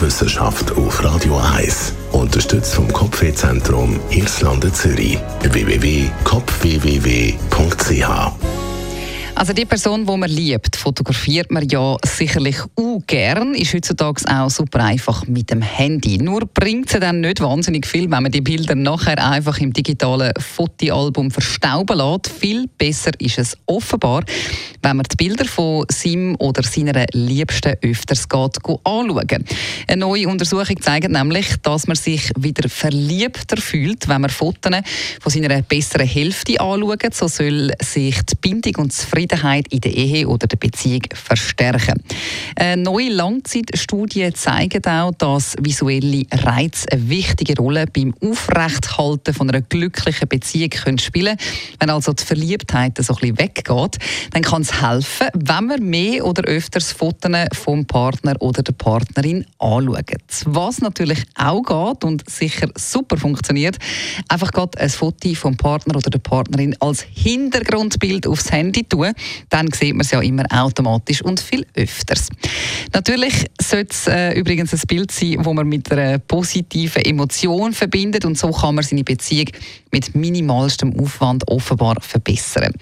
Wissenschaft auf Radio 1. Unterstützt vom Kopfwehzentrum Irlande Zürich. www.kopfwww.ch also die Person, die man liebt, fotografiert man ja sicherlich auch gern, ist heutzutage auch super einfach mit dem Handy. Nur bringt es dann nicht wahnsinnig viel, wenn man die Bilder nachher einfach im digitalen Fotoalbum verstauben lässt. Viel besser ist es offenbar, wenn man die Bilder von seinem oder seiner Liebsten öfters geht, anschauen. Eine neue Untersuchung zeigt nämlich, dass man sich wieder verliebter fühlt, wenn man Fotos von seiner besseren Hälfte anschaut. So soll sich die Bindung und Zufriedenheit in der Ehe oder der Beziehung verstärken. Eine neue Langzeitstudie zeigt auch, dass visuelle Reize eine wichtige Rolle beim Aufrechthalten von einer glücklichen Beziehung können spielen Wenn also die Verliebtheit so ein bisschen weggeht, dann kann es helfen, wenn man mehr oder öfters Fotos vom Partner oder der Partnerin anschaut. Was natürlich auch geht und sicher super funktioniert, einfach gerade ein Foto vom Partner oder der Partnerin als Hintergrundbild aufs Handy tun dann sieht man es ja immer automatisch und viel öfters. Natürlich sollte es äh, übrigens ein Bild sein, wo man mit einer positiven Emotion verbindet und so kann man seine Beziehung mit minimalstem Aufwand offenbar verbessern.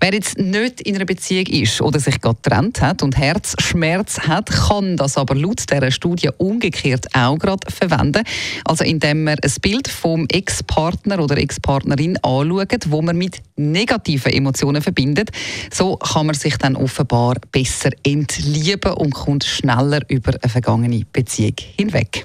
Wer jetzt nicht in einer Beziehung ist oder sich gerade getrennt hat und Herzschmerz hat, kann das aber laut dieser Studie umgekehrt auch gerade verwenden. Also indem man ein Bild vom Ex-Partner oder Ex-Partnerin anschaut, wo man mit negativen Emotionen verbindet. So kann man sich dann offenbar besser entlieben und kommt schneller über eine vergangene Beziehung hinweg.